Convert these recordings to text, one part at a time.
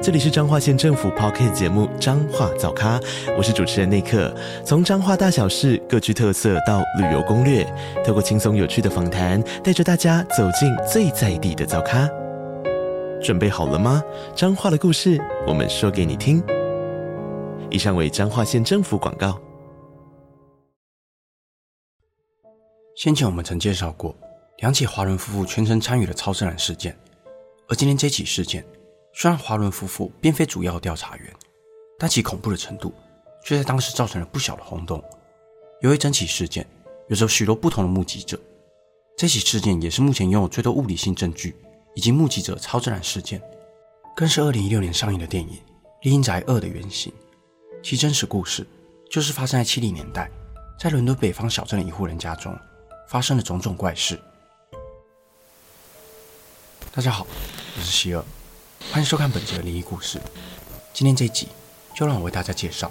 这里是彰化县政府 Podcast 节目《彰化早咖》，我是主持人内克。从彰化大小事各具特色到旅游攻略，透过轻松有趣的访谈，带着大家走进最在地的早咖。准备好了吗？彰化的故事，我们说给你听。以上为彰化县政府广告。先前我们曾介绍过两起华伦夫妇全程参与的超自然事件，而今天这起事件。虽然华伦夫妇并非主要调查员，但其恐怖的程度却在当时造成了不小的轰动。由于整起事件有着许多不同的目击者，这起事件也是目前拥有最多物理性证据以及目击者超自然事件，更是2016年上映的电影《厉阴宅2》的原型。其真实故事就是发生在七零年代，在伦敦北方小镇的一户人家中发生的种种怪事。大家好，我是希尔。欢迎收看本集的灵异故事。今天这一集就让我为大家介绍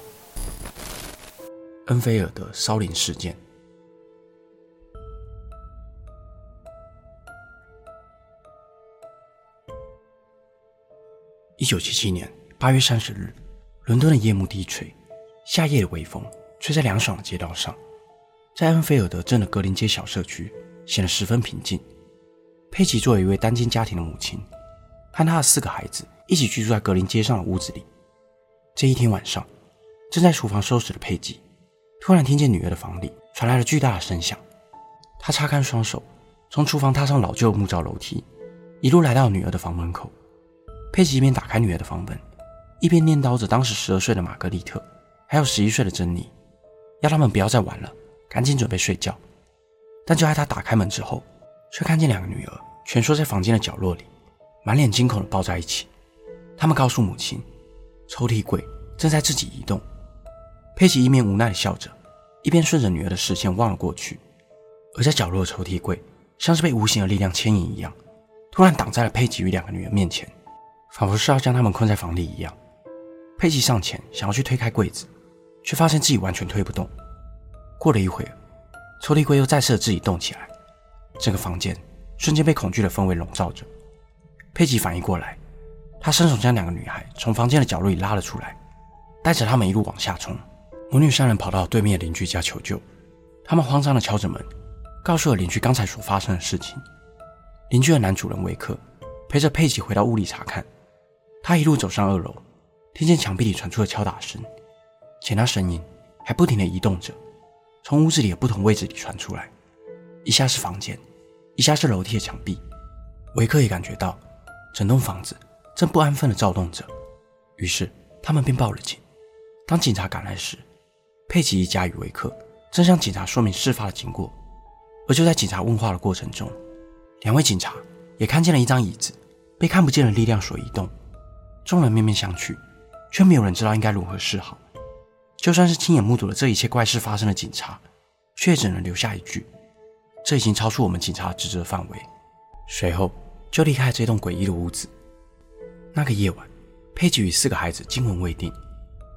恩菲尔德烧灵事件。一九七七年八月三十日，伦敦的夜幕低垂，夏夜的微风吹在凉爽的街道上，在恩菲尔德镇的格林街小社区显得十分平静。佩奇作为一位单亲家庭的母亲。和他的四个孩子一起居住在格林街上的屋子里。这一天晚上，正在厨房收拾的佩吉，突然听见女儿的房里传来了巨大的声响。她擦干双手，从厨房踏上老旧的木造楼梯，一路来到女儿的房门口。佩吉一边打开女儿的房门，一边念叨着当时十二岁的玛格丽特，还有十一岁的珍妮，要他们不要再玩了，赶紧准备睡觉。但就在他打开门之后，却看见两个女儿蜷缩在房间的角落里。满脸惊恐地抱在一起，他们告诉母亲，抽屉柜正在自己移动。佩奇一面无奈地笑着，一边顺着女儿的视线望了过去。而在角落的抽屉柜，像是被无形的力量牵引一样，突然挡在了佩奇与两个女儿面前，仿佛是要将他们困在房里一样。佩奇上前想要去推开柜子，却发现自己完全推不动。过了一会儿，抽屉柜又再次自己动起来，整个房间瞬间被恐惧的氛围笼罩着。佩吉反应过来，他伸手将两个女孩从房间的角落里拉了出来，带着她们一路往下冲。母女三人跑到对面的邻居家求救，他们慌张地敲着门，告诉了邻居刚才所发生的事情。邻居的男主人维克陪着佩吉回到屋里查看，他一路走上二楼，听见墙壁里传出了敲打声，且那声音还不停地移动着，从屋子里的不同位置里传出来，一下是房间，一下是楼梯的墙壁。维克也感觉到。整栋房子正不安分地躁动着，于是他们便报了警。当警察赶来时，佩奇一家与维克正向警察说明事发的经过。而就在警察问话的过程中，两位警察也看见了一张椅子被看不见的力量所移动。众人面面相觑，却没有人知道应该如何是好。就算是亲眼目睹了这一切怪事发生的警察，却只能留下一句：“这已经超出我们警察职责范围。”随后。就离开这栋诡异的屋子。那个夜晚，佩吉与四个孩子惊魂未定，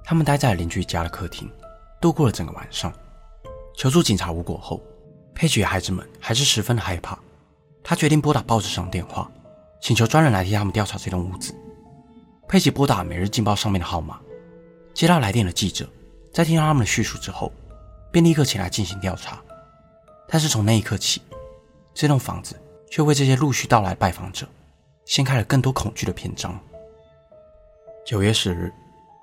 他们待在邻居家的客厅，度过了整个晚上。求助警察无果后，佩吉与孩子们还是十分的害怕。他决定拨打报纸上的电话，请求专人来替他们调查这栋屋子。佩吉拨打《每日镜报》上面的号码，接到来电的记者在听到他们的叙述之后，便立刻前来进行调查。但是从那一刻起，这栋房子。却为这些陆续到来的拜访者掀开了更多恐惧的篇章。九月十日，《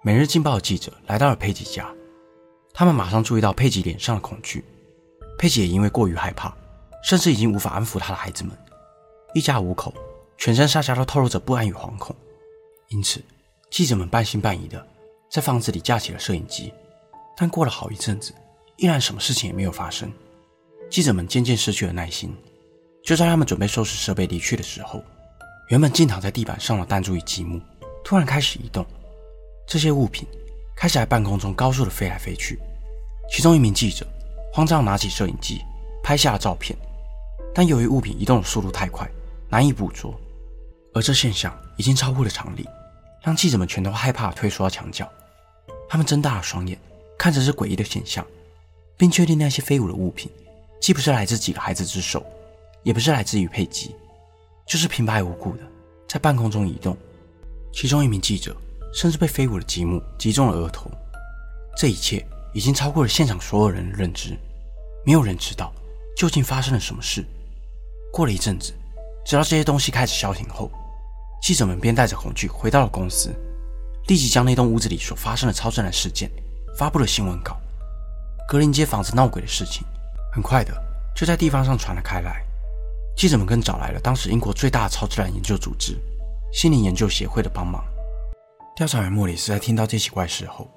每日镜报》记者来到了佩吉家，他们马上注意到佩吉脸上的恐惧。佩吉也因为过于害怕，甚至已经无法安抚他的孩子们，一家五口全身上下都透露着不安与惶恐。因此，记者们半信半疑的在房子里架起了摄影机。但过了好一阵子，依然什么事情也没有发生。记者们渐渐失去了耐心。就在他们准备收拾设备离去的时候，原本静躺在地板上的弹珠与积木突然开始移动，这些物品开始在半空中高速的飞来飞去。其中一名记者慌张拿起摄影机拍下了照片，但由于物品移动的速度太快，难以捕捉，而这现象已经超乎了常理，让记者们全都害怕退缩到墙角。他们睁大了双眼，看着这诡异的现象，并确定那些飞舞的物品，既不是来自几个孩子之手，也不是来自于佩吉，就是平白无故的在半空中移动。其中一名记者甚至被飞舞的积木击中了额头。这一切已经超过了现场所有人的认知，没有人知道究竟发生了什么事。过了一阵子，直到这些东西开始消停后，记者们便带着恐惧回到了公司，立即将那栋屋子里所发生的超自然事件发布了新闻稿。格林街房子闹鬼的事情，很快的就在地方上传了开来。记者们更找来了当时英国最大的超自然研究组织——心灵研究协会的帮忙。调查员莫里斯在听到这起怪事后，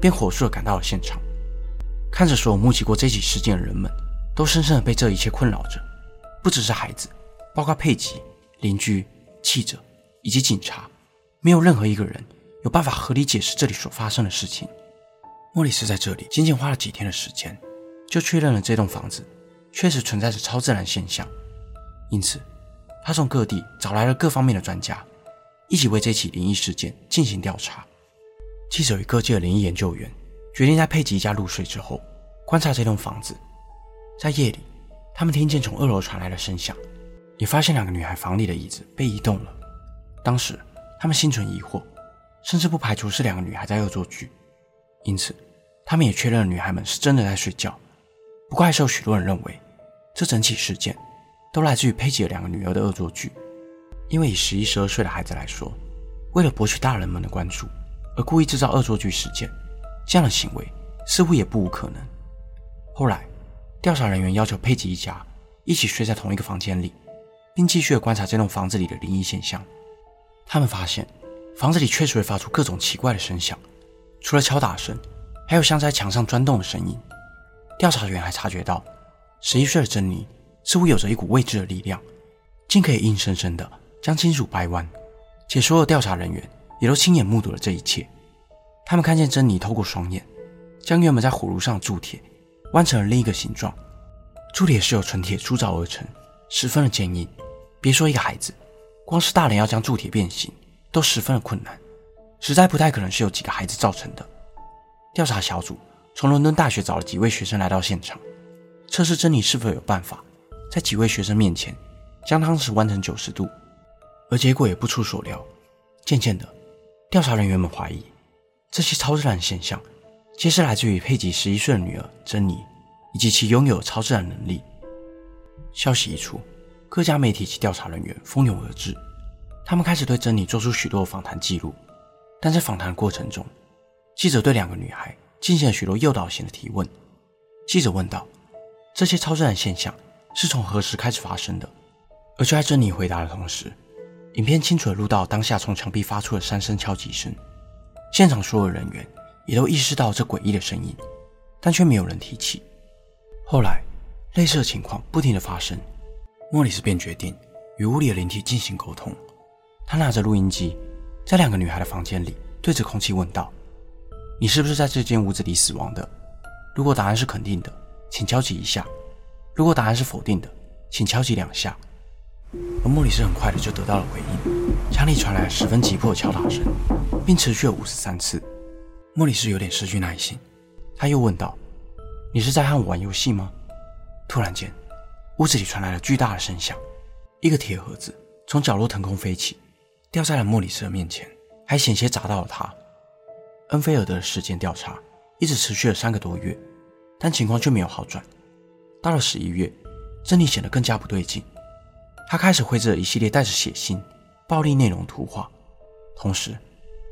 便火速的赶到了现场，看着所有目击过这起事件的人们，都深深的被这一切困扰着。不只是孩子，包括佩吉、邻居、记者以及警察，没有任何一个人有办法合理解释这里所发生的事情。莫里斯在这里仅仅花了几天的时间，就确认了这栋房子确实存在着超自然现象。因此，他从各地找来了各方面的专家，一起为这起灵异事件进行调查。记者与各界的灵异研究员决定在佩吉一家入睡之后，观察这栋房子。在夜里。他们听见从二楼传来的声响，也发现两个女孩房里的椅子被移动了。当时他们心存疑惑，甚至不排除是两个女孩在恶作剧，因此他们也确认了女孩们是真的在睡觉。不过还是有许多人认为，这整起事件都来自于佩吉的两个女儿的恶作剧。因为以十一、十二岁的孩子来说，为了博取大人们的关注而故意制造恶作剧事件，这样的行为似乎也不无可能。后来。调查人员要求佩吉一家一起睡在同一个房间里，并继续观察这栋房子里的灵异现象。他们发现房子里确实会发出各种奇怪的声响，除了敲打声，还有像在墙上钻洞的声音。调查员还察觉到，十一岁的珍妮似乎有着一股未知的力量，竟可以硬生生的将金属掰弯。且所有调查人员也都亲眼目睹了这一切。他们看见珍妮透过双眼，将原本在火炉上的铸铁。弯成了另一个形状，铸铁是由纯铁铸造而成，十分的坚硬。别说一个孩子，光是大人要将铸铁变形，都十分的困难，实在不太可能是由几个孩子造成的。调查小组从伦敦大学找了几位学生来到现场，测试珍妮是否有办法在几位学生面前将汤匙弯成九十度，而结果也不出所料。渐渐的，调查人员们怀疑这些超自然现象。皆是来自于佩吉十一岁的女儿珍妮，以及其拥有超自然能力。消息一出，各家媒体及调查人员蜂拥而至，他们开始对珍妮做出许多访谈记录。但在访谈过程中，记者对两个女孩进行了许多诱导性的提问。记者问道：“这些超自然现象是从何时开始发生的？”而就在珍妮回答的同时，影片清楚地录到当下从墙壁发出的三声敲击声。现场所有人员。也都意识到这诡异的声音，但却没有人提起。后来，类似的情况不停的发生，莫里斯便决定与屋里的灵体进行沟通。他拿着录音机，在两个女孩的房间里对着空气问道：“你是不是在这间屋子里死亡的？如果答案是肯定的，请敲击一下；如果答案是否定的，请敲击两下。”而莫里斯很快的就得到了回应，墙里传来十分急迫的敲打声，并持续了五十三次。莫里斯有点失去耐心，他又问道：“你是在和我玩游戏吗？”突然间，屋子里传来了巨大的声响，一个铁盒子从角落腾空飞起，掉在了莫里斯的面前，还险些砸到了他。恩菲尔德的事件调查一直持续了三个多月，但情况却没有好转。到了十一月，珍妮显得更加不对劲，她开始绘制了一系列带着血腥、暴力内容图画，同时，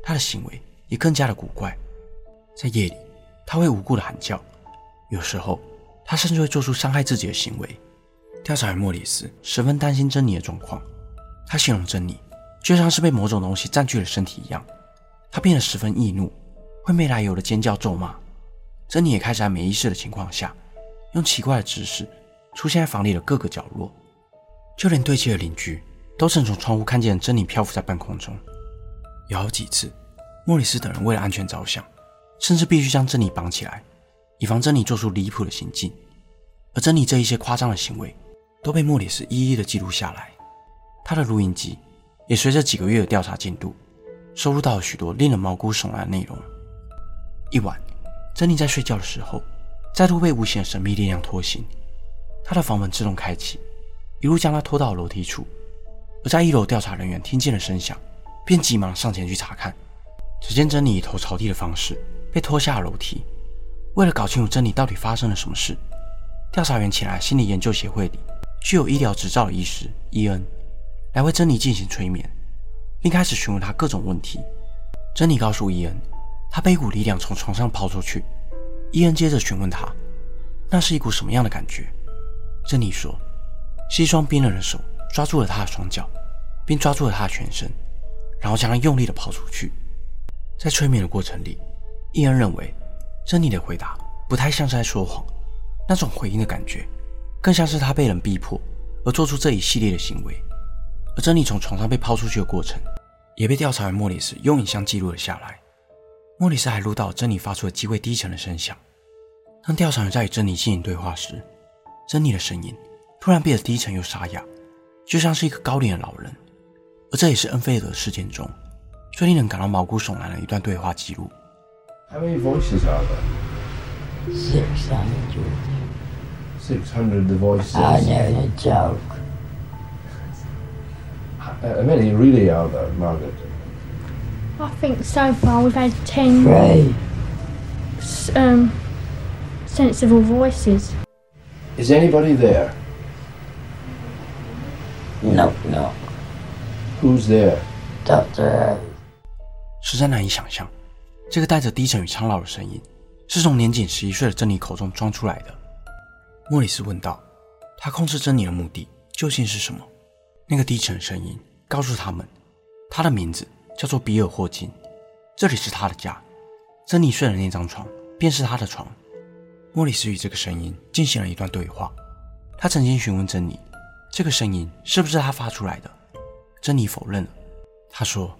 她的行为也更加的古怪。在夜里，她会无故的喊叫，有时候她甚至会做出伤害自己的行为。调查员莫里斯十分担心珍妮的状况，他形容珍妮就像是被某种东西占据了身体一样，她变得十分易怒，会没来由的尖叫咒骂。珍妮也开始在没意识的情况下，用奇怪的姿势出现在房里的各个角落，就连对街的邻居都曾从窗户看见珍妮漂浮在半空中。有好几次，莫里斯等人为了安全着想。甚至必须将珍妮绑起来，以防珍妮做出离谱的行径。而珍妮这一些夸张的行为，都被莫里斯一一的记录下来。他的录音机也随着几个月的调查进度，收录到了许多令人毛骨悚然的内容。一晚，珍妮在睡觉的时候，再度被无形的神秘力量拖行，他的房门自动开启，一路将他拖到楼梯处。而在一楼调查人员听见了声响，便急忙上前去查看。只见珍妮以头朝地的方式被拖下了楼梯。为了搞清楚珍妮到底发生了什么事，调查员请来心理研究协会里具有医疗执照的医师伊恩来为珍妮进行催眠，并开始询问她各种问题。珍妮告诉伊恩，她被一股力量从床上抛出去。伊恩接着询问他，那是一股什么样的感觉？珍妮说，是一双冰冷的手抓住了她的双脚，并抓住了她的全身，然后将她用力地抛出去。在催眠的过程里，伊恩认为珍妮的回答不太像是在说谎，那种回应的感觉更像是她被人逼迫而做出这一系列的行为。而珍妮从床上被抛出去的过程，也被调查员莫里斯用影像记录了下来。莫里斯还录到珍妮发出了极为低沉的声响。当调查员在与珍妮进行对话时，珍妮的声音突然变得低沉又沙哑，就像是一个高龄的老人。而这也是恩菲尔德事件中。最令人感到毛骨悚然的一段对话记录。How many voices are there? Six hundred. Six hundred voices. I know the joke. How many really are there, Margaret? I think so far we've had ten Three. um, sensible voices. Is anybody there? Knock knock. Who's there? Doctor 实在难以想象，这个带着低沉与苍老的声音，是从年仅十一岁的珍妮口中装出来的。莫里斯问道：“他控制珍妮的目的究竟是什么？”那个低沉的声音告诉他们，他的名字叫做比尔·霍金，这里是他的家，珍妮睡的那张床便是他的床。莫里斯与这个声音进行了一段对话。他曾经询问珍妮，这个声音是不是他发出来的？珍妮否认了。他说：“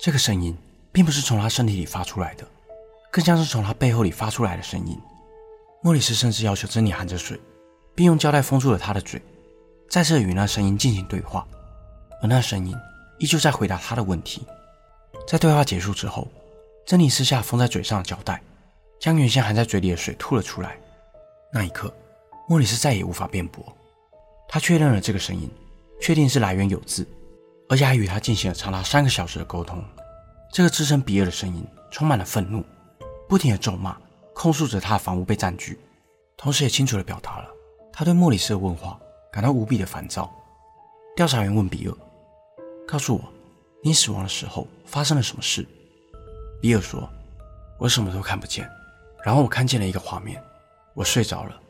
这个声音并不是从他身体里发出来的，更像是从他背后里发出来的声音。”莫里斯甚至要求珍妮含着水，并用胶带封住了他的嘴，再次与那声音进行对话，而那声音依旧在回答他的问题。在对话结束之后，珍妮撕下封在嘴上的胶带，将原先含在嘴里的水吐了出来。那一刻，莫里斯再也无法辩驳，他确认了这个声音，确定是来源有字。而且还与他进行了长达三个小时的沟通。这个自称比尔的声音充满了愤怒，不停的咒骂，控诉着他的房屋被占据，同时也清楚地表达了他对莫里斯的问话感到无比的烦躁。调查员问比尔：“告诉我，你死亡的时候发生了什么事？”比尔说：“我什么都看不见，然后我看见了一个画面，我睡着了，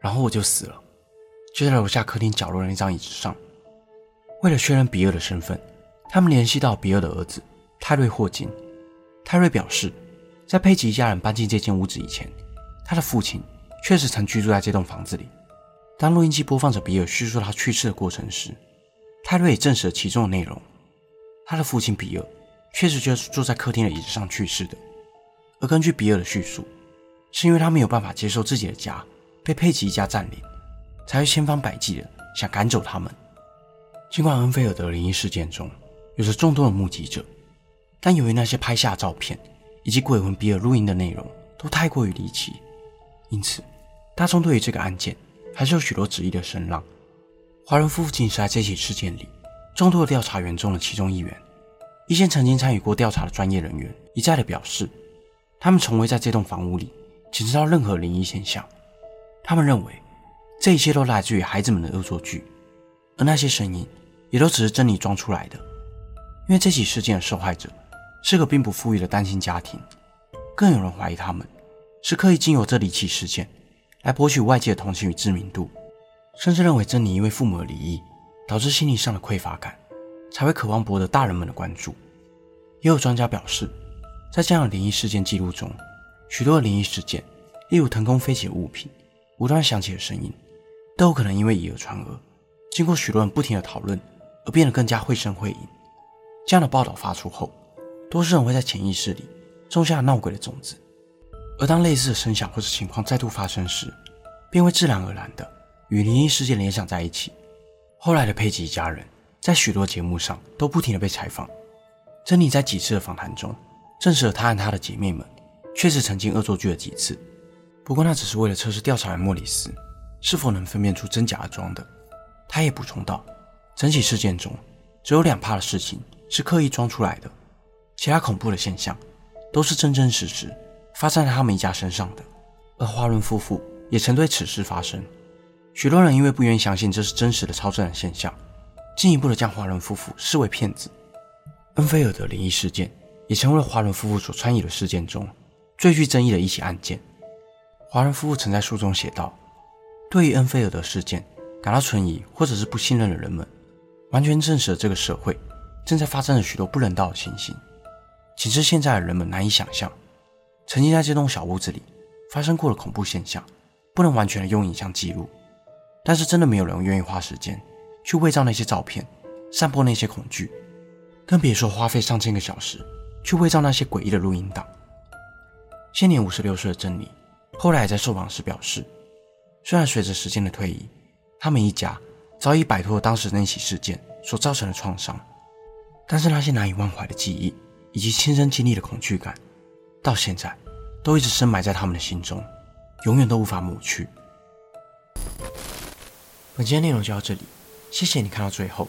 然后我就死了，就在楼下客厅角落的那张椅子上。”为了确认比尔的身份，他们联系到比尔的儿子泰瑞·霍金。泰瑞表示，在佩吉一家人搬进这间屋子以前，他的父亲确实曾居住在这栋房子里。当录音机播放着比尔叙述他去世的过程时，泰瑞也证实了其中的内容。他的父亲比尔确实就是坐在客厅的椅子上去世的。而根据比尔的叙述，是因为他没有办法接受自己的家被佩吉一家占领，才会千方百计的想赶走他们。尽管恩菲尔德灵异事件中有着众多的目击者，但由于那些拍下的照片以及鬼魂比尔录音的内容都太过于离奇，因此大众对于这个案件还是有许多质疑的声浪。华伦夫妇竟是在这起事件里众多的调查员中的其中一员。一些曾经参与过调查的专业人员一再的表示，他们从未在这栋房屋里检测到任何灵异现象。他们认为这一切都来自于孩子们的恶作剧，而那些声音。也都只是珍妮装出来的，因为这起事件的受害者是个并不富裕的单亲家庭，更有人怀疑他们是刻意经由这离奇事件来博取外界的同情与知名度，甚至认为珍妮因为父母的离异导致心理上的匮乏感，才会渴望博得大人们的关注。也有专家表示，在这样的灵异事件记录中，许多灵异事件，例如腾空飞起的物品、无端响起的声音，都有可能因为以讹传讹，经过许多人不停的讨论。而变得更加绘声绘影。这样的报道发出后，多数人会在潜意识里种下闹鬼的种子，而当类似的声响或者情况再度发生时，便会自然而然的与灵异事件联想在一起，后来的佩吉一家人在许多节目上都不停地被采访。珍妮在几次的访谈中证实了她和她的姐妹们确实曾经恶作剧了几次，不过那只是为了测试调查员莫里斯是否能分辨出真假的装的。她也补充道，整起事件中只有两趴的事情是刻意装出来的，其他恐怖的现象都是真真实实发生在他们一家身上的。而华伦夫妇也曾对此事发生，许多人因为不愿意相信这是真实的超自然现象，进一步的将华伦夫妇视为骗子。恩菲尔德灵异事件也成为了华伦夫妇所参与的事件中最具争议的一起案件。华伦夫妇曾在书中写道：“对于恩菲尔德事件感到存疑或者是不信任的人们，完全证实了这个社会正在发生着许多不人道的情形，仅是现在的人们难以想象，曾经在这栋小屋子里发生过的恐怖现象，不能完全的用影像记录。但是真的没有人愿意花时间去伪造那些照片，散播那些恐惧。”更别说花费上千个小时去伪造那些诡异的录音档。现年五十六岁的珍妮，后来也在受访时表示，虽然随着时间的推移，他们一家早已摆脱了当时那起事件所造成的创伤，但是那些难以忘怀的记忆以及亲身经历的恐惧感，到现在都一直深埋在他们的心中，永远都无法抹去。本期的内容就到这里，谢谢你看到最后。